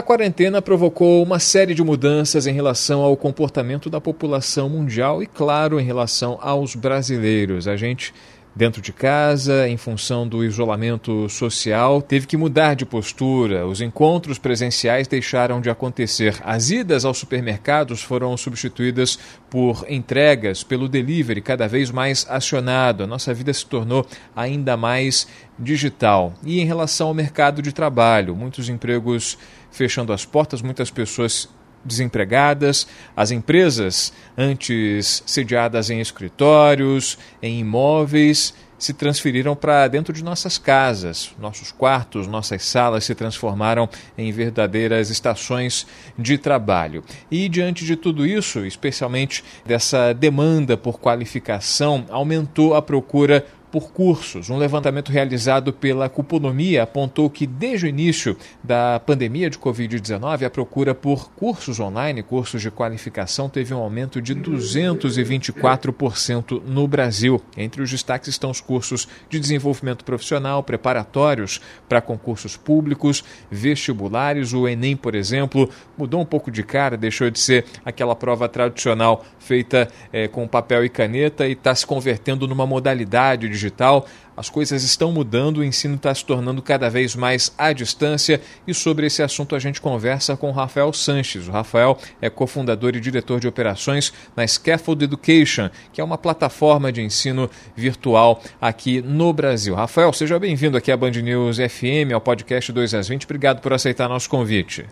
A quarentena provocou uma série de mudanças em relação ao comportamento da população mundial e, claro, em relação aos brasileiros. A gente dentro de casa, em função do isolamento social, teve que mudar de postura. Os encontros presenciais deixaram de acontecer. As idas aos supermercados foram substituídas por entregas pelo delivery, cada vez mais acionado. A nossa vida se tornou ainda mais digital. E em relação ao mercado de trabalho, muitos empregos fechando as portas, muitas pessoas desempregadas, as empresas, antes sediadas em escritórios, em imóveis, se transferiram para dentro de nossas casas. Nossos quartos, nossas salas se transformaram em verdadeiras estações de trabalho. E diante de tudo isso, especialmente dessa demanda por qualificação, aumentou a procura por cursos. Um levantamento realizado pela Cuponomia apontou que desde o início da pandemia de Covid-19, a procura por cursos online, cursos de qualificação, teve um aumento de 224% no Brasil. Entre os destaques estão os cursos de desenvolvimento profissional, preparatórios para concursos públicos, vestibulares. O Enem, por exemplo, mudou um pouco de cara, deixou de ser aquela prova tradicional feita é, com papel e caneta e está se convertendo numa modalidade de digital, as coisas estão mudando, o ensino está se tornando cada vez mais à distância e sobre esse assunto a gente conversa com o Rafael Sanches. O Rafael é cofundador e diretor de operações na Scaffold Education, que é uma plataforma de ensino virtual aqui no Brasil. Rafael, seja bem-vindo aqui à Band News FM, ao podcast 2 às 20. Obrigado por aceitar nosso convite.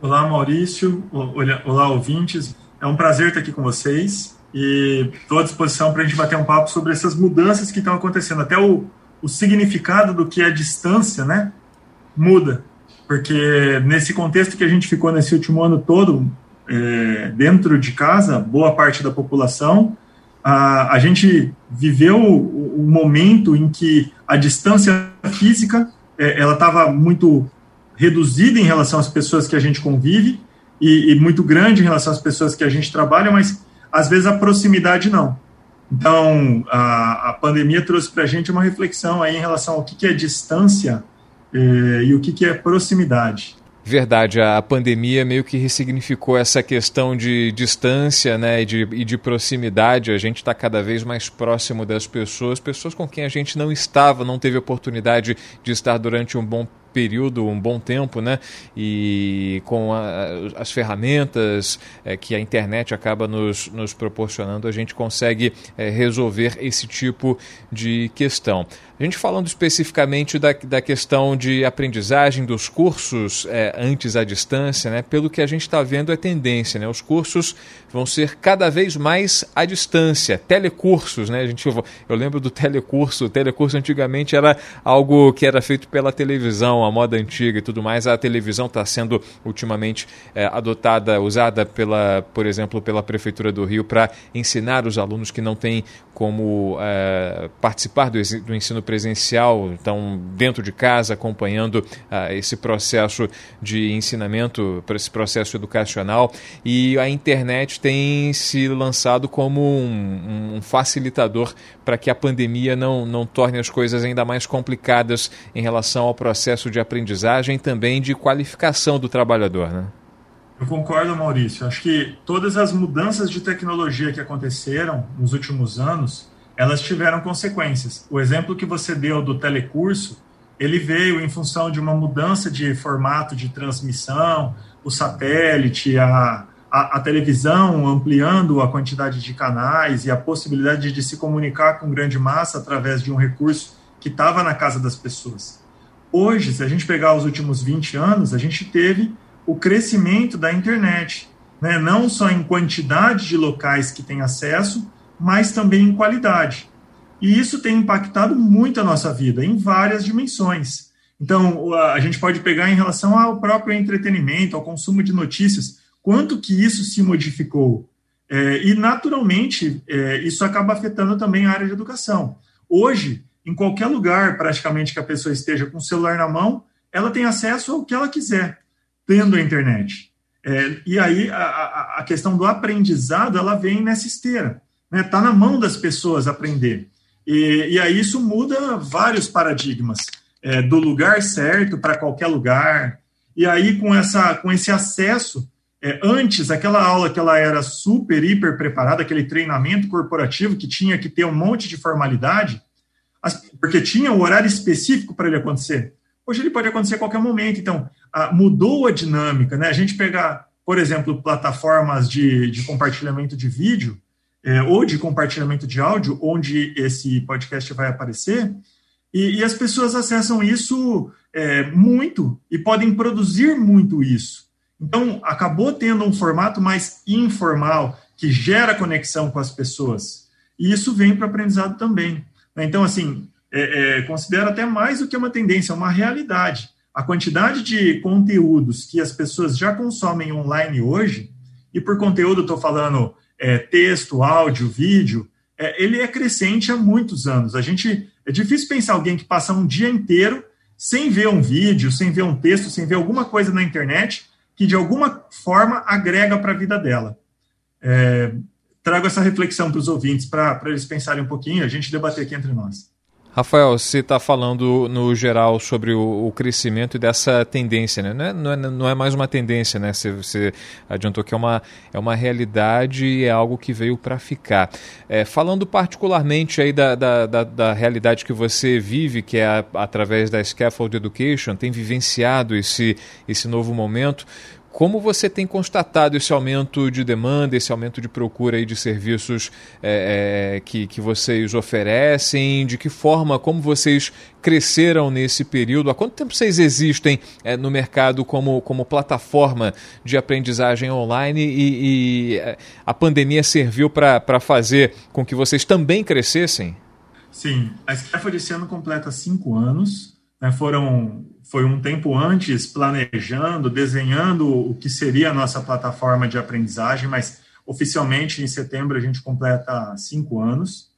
Olá, Maurício. Olá, ouvintes. É um prazer estar aqui com vocês e estou à disposição para a gente bater um papo sobre essas mudanças que estão acontecendo. Até o, o significado do que é distância, né, muda, porque nesse contexto que a gente ficou nesse último ano todo é, dentro de casa, boa parte da população, a, a gente viveu o, o momento em que a distância física é, ela estava muito reduzida em relação às pessoas que a gente convive e, e muito grande em relação às pessoas que a gente trabalha, mas às vezes a proximidade não. Então, a, a pandemia trouxe para a gente uma reflexão aí em relação ao que, que é distância eh, e o que, que é proximidade. Verdade, a pandemia meio que ressignificou essa questão de distância né, e, de, e de proximidade. A gente está cada vez mais próximo das pessoas, pessoas com quem a gente não estava, não teve oportunidade de estar durante um bom período, um bom tempo, né? E com a, as ferramentas é, que a internet acaba nos, nos proporcionando, a gente consegue é, resolver esse tipo de questão. A gente falando especificamente da, da questão de aprendizagem dos cursos é, antes à distância, né? Pelo que a gente está vendo é tendência, né? Os cursos vão ser cada vez mais à distância, telecursos, né? A gente, eu lembro do telecurso, o telecurso antigamente era algo que era feito pela televisão, a moda antiga e tudo mais, a televisão está sendo ultimamente é, adotada, usada pela, por exemplo, pela prefeitura do Rio para ensinar os alunos que não têm como é, participar do, do, ensino presencial, estão dentro de casa acompanhando uh, esse processo de ensinamento, esse processo educacional. E a internet tem se lançado como um, um facilitador para que a pandemia não, não torne as coisas ainda mais complicadas em relação ao processo de aprendizagem e também de qualificação do trabalhador. Né? Eu concordo, Maurício. Acho que todas as mudanças de tecnologia que aconteceram nos últimos anos, elas tiveram consequências. O exemplo que você deu do telecurso, ele veio em função de uma mudança de formato de transmissão, o satélite, a, a, a televisão ampliando a quantidade de canais e a possibilidade de se comunicar com grande massa através de um recurso que estava na casa das pessoas. Hoje, se a gente pegar os últimos 20 anos, a gente teve o crescimento da internet, né? não só em quantidade de locais que tem acesso, mas também em qualidade. E isso tem impactado muito a nossa vida, em várias dimensões. Então, a gente pode pegar em relação ao próprio entretenimento, ao consumo de notícias, quanto que isso se modificou. É, e, naturalmente, é, isso acaba afetando também a área de educação. Hoje, em qualquer lugar, praticamente, que a pessoa esteja com o celular na mão, ela tem acesso ao que ela quiser, tendo a internet. É, e aí, a, a, questão do aprendizado, ela vem nessa esteira. Né? Tá na mão das pessoas aprender. E, e aí isso muda vários paradigmas. É, do lugar certo para qualquer lugar. E aí, com, essa, com esse acesso é, antes, aquela aula que ela era super, hiper preparada, aquele treinamento corporativo que tinha que ter um monte de formalidade, porque tinha um horário específico para ele acontecer. Hoje ele pode acontecer a qualquer momento. Então, mudou a dinâmica, né? A gente pegar, por exemplo, plataformas de, de compartilhamento de vídeo é, ou de compartilhamento de áudio, onde esse podcast vai aparecer, e, e as pessoas acessam isso é, muito e podem produzir muito isso. Então, acabou tendo um formato mais informal, que gera conexão com as pessoas. E isso vem para o aprendizado também. Então, assim, é, é, considero até mais do que uma tendência, é uma realidade. A quantidade de conteúdos que as pessoas já consomem online hoje, e por conteúdo estou falando é, texto, áudio, vídeo, é, ele é crescente há muitos anos. A gente é difícil pensar alguém que passa um dia inteiro sem ver um vídeo, sem ver um texto, sem ver alguma coisa na internet que de alguma forma agrega para a vida dela. É, trago essa reflexão para os ouvintes, para eles pensarem um pouquinho, a gente debater aqui entre nós. Rafael, você está falando no geral sobre o, o, crescimento e dessa tendência, né? Não é, não é, não é mais uma tendência, né? Você, você, adiantou que é uma, é uma realidade e é algo que veio para ficar. É, falando particularmente aí da, da, da, da, realidade que você vive, que é a, através da Scaffold Education, tem vivenciado esse, esse novo momento. Como você tem constatado esse aumento de demanda, esse aumento de procura aí de serviços é, que, que vocês oferecem? De que forma, como vocês cresceram nesse período? Há quanto tempo vocês existem é, no mercado como, como plataforma de aprendizagem online e, e a pandemia serviu para fazer com que vocês também crescessem? Sim, a Scaffold esse ano completa cinco anos. Né, foram foi um tempo antes planejando, desenhando o que seria a nossa plataforma de aprendizagem, mas oficialmente em setembro a gente completa cinco anos.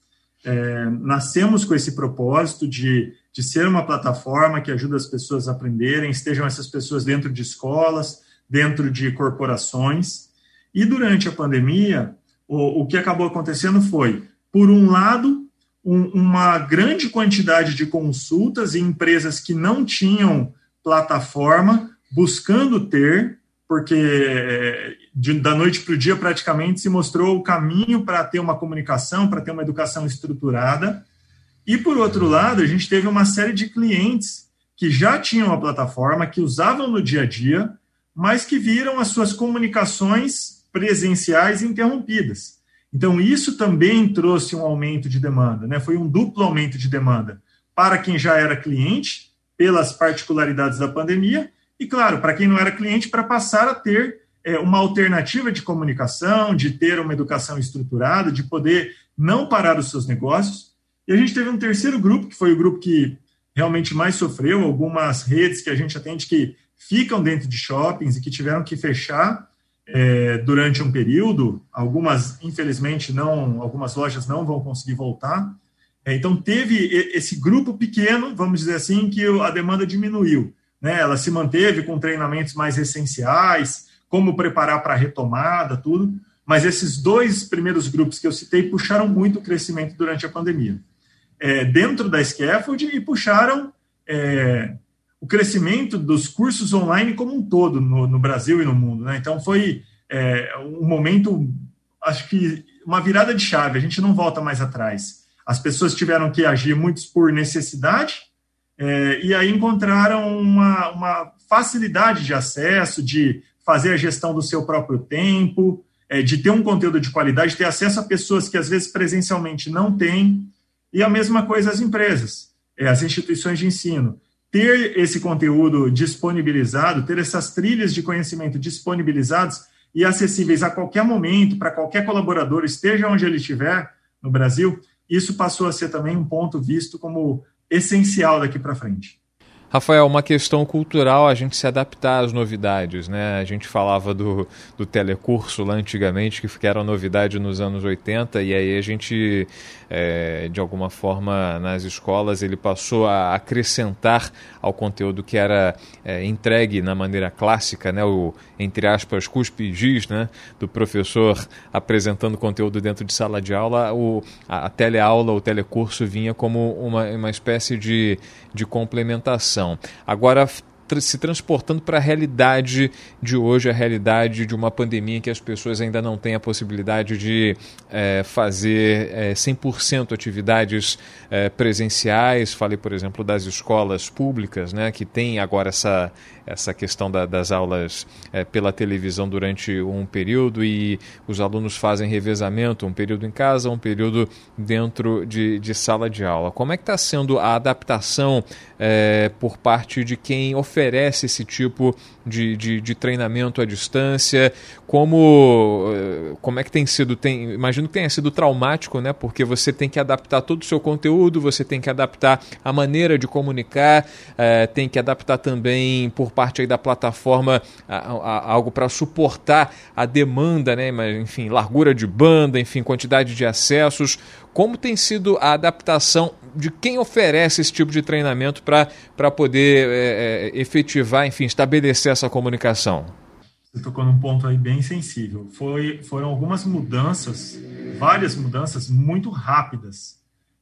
É, nascemos com esse propósito de, de ser uma plataforma que ajuda as pessoas a aprenderem, estejam essas pessoas dentro de escolas, dentro de corporações. E durante a pandemia, o, o que acabou acontecendo foi, por um lado, um, uma grande quantidade de consultas em empresas que não tinham plataforma, buscando ter, porque é, de, da noite para o dia praticamente se mostrou o caminho para ter uma comunicação, para ter uma educação estruturada. E por outro lado, a gente teve uma série de clientes que já tinham a plataforma, que usavam no dia a dia, mas que viram as suas comunicações presenciais interrompidas. Então, isso também trouxe um aumento de demanda, né? foi um duplo aumento de demanda para quem já era cliente, pelas particularidades da pandemia, e, claro, para quem não era cliente, para passar a ter é, uma alternativa de comunicação, de ter uma educação estruturada, de poder não parar os seus negócios. E a gente teve um terceiro grupo, que foi o grupo que realmente mais sofreu, algumas redes que a gente atende que ficam dentro de shoppings e que tiveram que fechar é, durante um período. Algumas, infelizmente, não, algumas lojas não vão conseguir voltar. É, então, teve esse grupo pequeno, vamos dizer assim, que a demanda diminuiu. Né? Ela se manteve com treinamentos mais essenciais, como preparar para a retomada, tudo. Mas esses dois primeiros grupos que eu citei puxaram muito o crescimento durante a pandemia. É, dentro da Scaffold e puxaram é, o crescimento dos cursos online como um todo no, no Brasil e no mundo. Né? Então, foi é, um momento, acho que uma virada de chave, a gente não volta mais atrás. As pessoas tiveram que agir muitos por necessidade, é, e aí encontraram uma, uma, facilidade de acesso, de fazer a gestão do seu próprio tempo, é, de ter um conteúdo de qualidade, ter acesso a pessoas que às vezes presencialmente não têm, e a mesma coisa as empresas, é, as instituições de ensino ter esse conteúdo disponibilizado, ter essas trilhas de conhecimento disponibilizadas e acessíveis a qualquer momento, para qualquer colaborador, esteja onde ele estiver no Brasil, isso passou a ser também um ponto visto como essencial daqui para frente. Rafael, uma questão cultural a gente se adaptar às novidades, né? A gente falava do, do telecurso lá antigamente, que era novidade nos anos 80, e aí a gente, é, de alguma forma, nas escolas, ele passou a acrescentar ao conteúdo que era é, entregue na maneira clássica, né? O, entre aspas, cuspe giz, né? Do professor apresentando conteúdo dentro de sala de aula, o, a, a teleaula, o telecurso vinha como uma, uma espécie de, de complementação. Agora, se transportando para a realidade de hoje, a realidade de uma pandemia em que as pessoas ainda não têm a possibilidade de é, fazer é, 100% atividades é, presenciais. Falei, por exemplo, das escolas públicas, né, que tem agora essa, essa questão da, das aulas pela televisão durante um período e os alunos fazem revezamento, um período em casa, um período dentro de, de sala de aula. Como é que está sendo a adaptação por parte de quem oferece esse tipo de, de, de, treinamento à distância? Como, é, como é que tem sido? Tem, imagino que tenha sido traumático, né? Porque você tem que adaptar todo o seu conteúdo, você tem que adaptar a maneira de comunicar, é, tem que adaptar também por parte da plataforma a, a, algo para suportar a demanda, né? Enfim, largura de banda, enfim, quantidade de acessos. Como tem sido a adaptação de quem oferece esse tipo de treinamento para poder é, é, efetivar, enfim, estabelecer essa comunicação? Você tocou num ponto aí bem sensível. Foi, foram algumas mudanças, várias mudanças muito rápidas,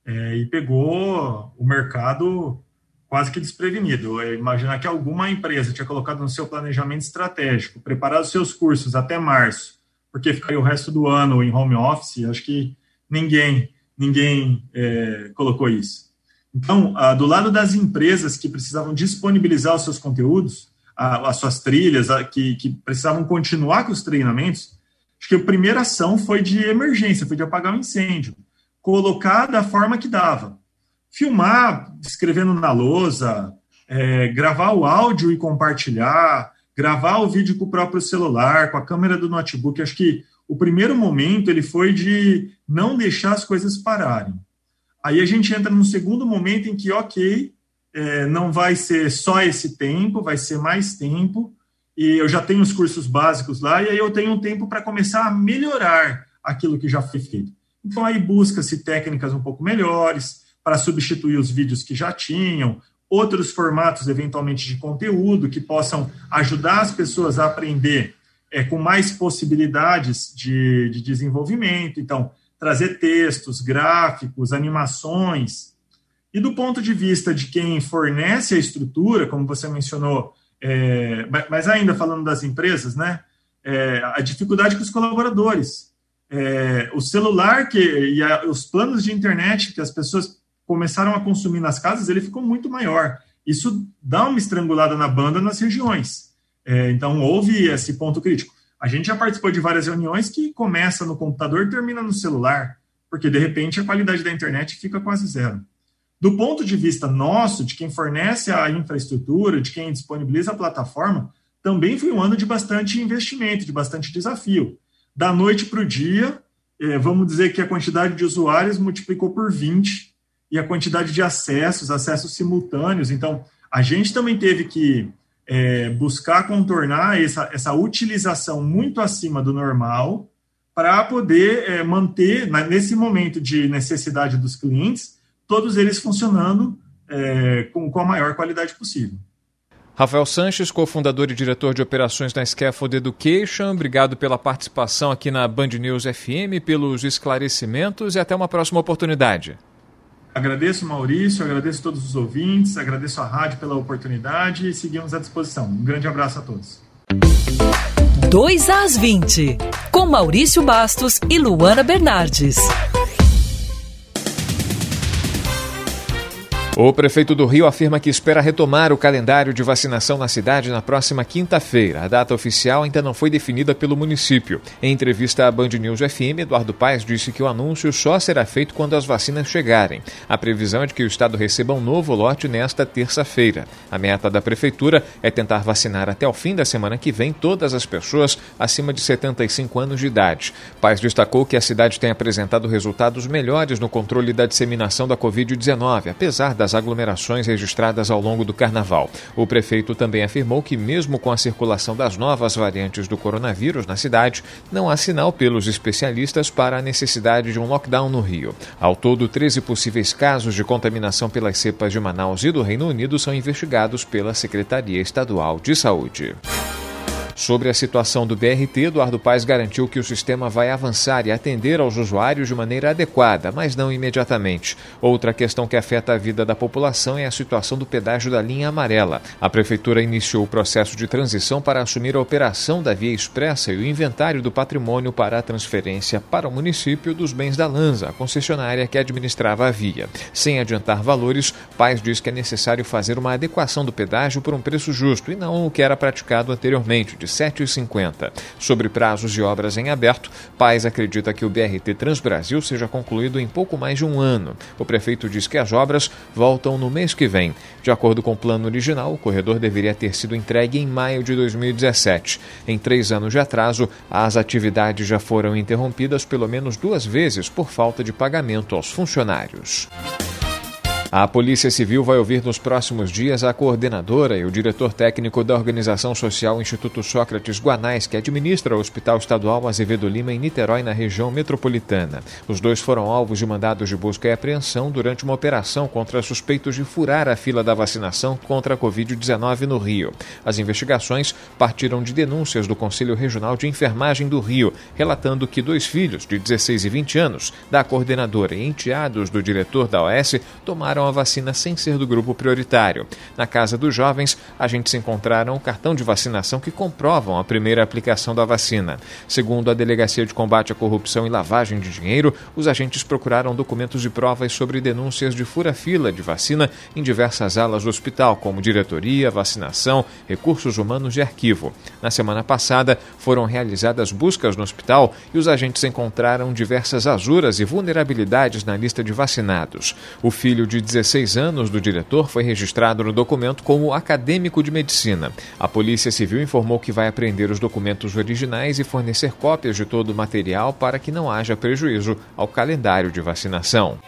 é, e pegou o mercado quase que desprevenido. Imaginar que alguma empresa tinha colocado no seu planejamento estratégico, preparado seus cursos até março, porque ficaria o resto do ano em home office, acho que ninguém, ninguém é, colocou isso. Então, ah, do lado das empresas que precisavam disponibilizar os seus conteúdos, as suas trilhas, que, que precisavam continuar com os treinamentos, acho que a primeira ação foi de emergência, foi de apagar o um incêndio, colocar da forma que dava filmar escrevendo na lousa, é, gravar o áudio e compartilhar, gravar o vídeo com o próprio celular, com a câmera do notebook. Acho que o primeiro momento ele foi de não deixar as coisas pararem. Aí a gente entra no segundo momento em que, ok, é, não vai ser só esse tempo, vai ser mais tempo, e eu já tenho os cursos básicos lá, e aí eu tenho um tempo para começar a melhorar aquilo que já foi feito. Então aí busca-se técnicas um pouco melhores, para substituir os vídeos que já tinham, outros formatos, eventualmente, de conteúdo que possam ajudar as pessoas a aprender é, com mais possibilidades de, de desenvolvimento. Então, trazer textos, gráficos, animações. E do ponto de vista de quem fornece a estrutura, como você mencionou, é, mas ainda falando das empresas, né? É, a dificuldade com os colaboradores. É, o celular que, e a, os planos de internet que as pessoas começaram a consumir nas casas, ele ficou muito maior. Isso dá uma estrangulada na banda nas regiões. É, então, houve esse ponto crítico. A gente já participou de várias reuniões que começa no computador e termina no celular, porque de repente a qualidade da internet fica quase zero. Do ponto de vista nosso, de quem fornece a infraestrutura, de quem disponibiliza a plataforma, também foi um ano de bastante investimento, de bastante desafio. Da noite para o dia, é, vamos dizer que a quantidade de usuários multiplicou por 20 e a quantidade de acessos, acessos simultâneos. Então, a gente também teve que é, buscar contornar essa, essa utilização muito acima do normal para poder é, manter, nesse momento de necessidade dos clientes, todos eles funcionando é, com, com a maior qualidade possível. Rafael Sanches, cofundador e diretor de operações da Scaffold Education, obrigado pela participação aqui na Band News FM, pelos esclarecimentos e até uma próxima oportunidade. Agradeço, Maurício, agradeço todos os ouvintes, agradeço a rádio pela oportunidade e seguimos à disposição. Um grande abraço a todos. 2 às 20, com Maurício Bastos e Luana Bernardes. O prefeito do Rio afirma que espera retomar o calendário de vacinação na cidade na próxima quinta-feira. A data oficial ainda não foi definida pelo município. Em entrevista à Band News FM, Eduardo Paes disse que o anúncio só será feito quando as vacinas chegarem. A previsão é de que o estado receba um novo lote nesta terça-feira. A meta da prefeitura é tentar vacinar até o fim da semana que vem todas as pessoas acima de 75 anos de idade. Paes destacou que a cidade tem apresentado resultados melhores no controle da disseminação da Covid-19, apesar das das aglomerações registradas ao longo do carnaval. O prefeito também afirmou que, mesmo com a circulação das novas variantes do coronavírus na cidade, não há sinal pelos especialistas para a necessidade de um lockdown no Rio. Ao todo, 13 possíveis casos de contaminação pelas cepas de Manaus e do Reino Unido são investigados pela Secretaria Estadual de Saúde. Sobre a situação do BRT, Eduardo Paes garantiu que o sistema vai avançar e atender aos usuários de maneira adequada, mas não imediatamente. Outra questão que afeta a vida da população é a situação do pedágio da linha amarela. A prefeitura iniciou o processo de transição para assumir a operação da via expressa e o inventário do patrimônio para a transferência para o município dos bens da Lanza, a concessionária que administrava a via. Sem adiantar valores, Paes diz que é necessário fazer uma adequação do pedágio por um preço justo e não o que era praticado anteriormente, 7,50. Sobre prazos de obras em aberto, Paz acredita que o BRT Transbrasil seja concluído em pouco mais de um ano. O prefeito diz que as obras voltam no mês que vem. De acordo com o plano original, o corredor deveria ter sido entregue em maio de 2017. Em três anos de atraso, as atividades já foram interrompidas pelo menos duas vezes por falta de pagamento aos funcionários. A Polícia Civil vai ouvir nos próximos dias a coordenadora e o diretor técnico da organização social Instituto Sócrates Guanais, que administra o Hospital Estadual Azevedo Lima em Niterói, na região metropolitana. Os dois foram alvos de mandados de busca e apreensão durante uma operação contra suspeitos de furar a fila da vacinação contra a Covid-19 no Rio. As investigações partiram de denúncias do Conselho Regional de Enfermagem do Rio, relatando que dois filhos, de 16 e 20 anos, da coordenadora e enteados do diretor da OS tomaram tomaram a vacina sem ser do grupo prioritário. Na casa dos jovens, agentes encontraram o cartão de vacinação que comprovam a primeira aplicação da vacina. Segundo a Delegacia de Combate à Corrupção e Lavagem de Dinheiro, os agentes procuraram documentos de provas sobre denúncias de fura-fila de vacina em diversas alas do hospital, como diretoria, vacinação, recursos humanos e arquivo. Na semana passada, foram realizadas buscas no hospital e os agentes encontraram diversas asuras e vulnerabilidades na lista de vacinados. O filho de 16 anos do diretor foi registrado no documento como acadêmico de medicina. A Polícia Civil informou que vai apreender os documentos originais e fornecer cópias de todo o material para que não haja prejuízo ao calendário de vacinação.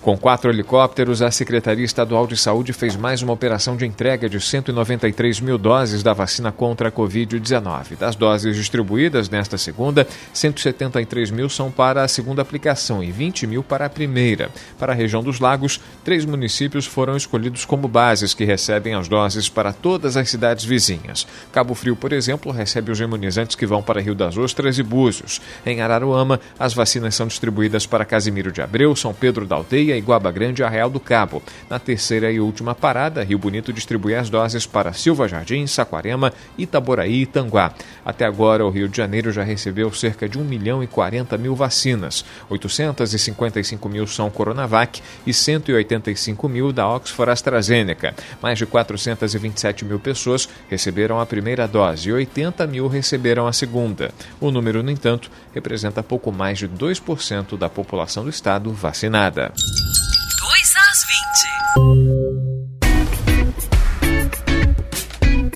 Com quatro helicópteros, a Secretaria Estadual de Saúde fez mais uma operação de entrega de 193 mil doses da vacina contra a Covid-19. Das doses distribuídas nesta segunda, 173 mil são para a segunda aplicação e 20 mil para a primeira. Para a região dos lagos, três municípios foram escolhidos como bases que recebem as doses para todas as cidades vizinhas. Cabo Frio, por exemplo, recebe os imunizantes que vão para Rio das Ostras e Búzios. Em Araruama, as vacinas são distribuídas para Casimiro de Abreu, São Pedro da Aldeia Grande e Arraial do Cabo. Na terceira e última parada, Rio Bonito distribui as doses para Silva Jardim, Saquarema, Itaboraí e Tanguá. Até agora, o Rio de Janeiro já recebeu cerca de 1 milhão e 40 mil vacinas. 855 mil são Coronavac e 185 mil da Oxford AstraZeneca. Mais de 427 mil pessoas receberam a primeira dose e 80 mil receberam a segunda. O número, no entanto, representa pouco mais de 2% da população do estado vacinada. 2 às 20.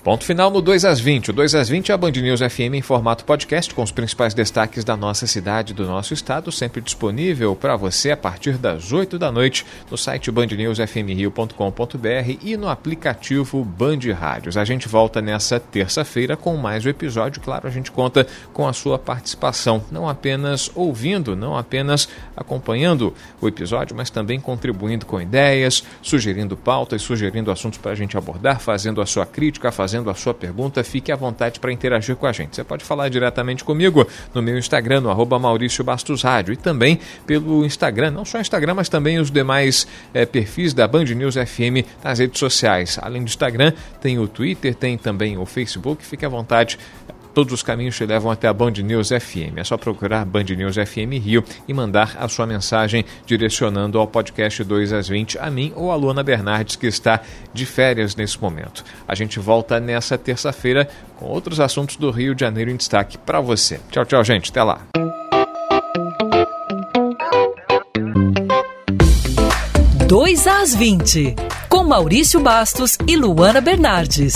Ponto final no 2 às 20. O 2 às 20 é a Band News FM em formato podcast com os principais destaques da nossa cidade do nosso estado, sempre disponível para você a partir das 8 da noite no site bandnewsfmrio.com.br e no aplicativo Band Rádios. A gente volta nessa terça-feira com mais um episódio. Claro, a gente conta com a sua participação, não apenas ouvindo, não apenas acompanhando o episódio, mas também contribuindo com ideias, sugerindo pautas, sugerindo assuntos para a gente abordar, fazendo a sua crítica, fazendo fazendo a sua pergunta, fique à vontade para interagir com a gente. Você pode falar diretamente comigo no meu Instagram, no arroba Maurício Bastos Rádio, e também pelo Instagram, não só Instagram, mas também os demais é, perfis da Band News FM nas redes sociais. Além do Instagram, tem o Twitter, tem também o Facebook. Fique à vontade Todos os caminhos te levam até a Band News FM. É só procurar Band News FM Rio e mandar a sua mensagem direcionando ao podcast 2 às 20 a mim ou a Luana Bernardes, que está de férias nesse momento. A gente volta nessa terça-feira com outros assuntos do Rio de Janeiro em destaque para você. Tchau, tchau, gente. Até lá. Dois às 20, com Maurício Bastos e Luana Bernardes.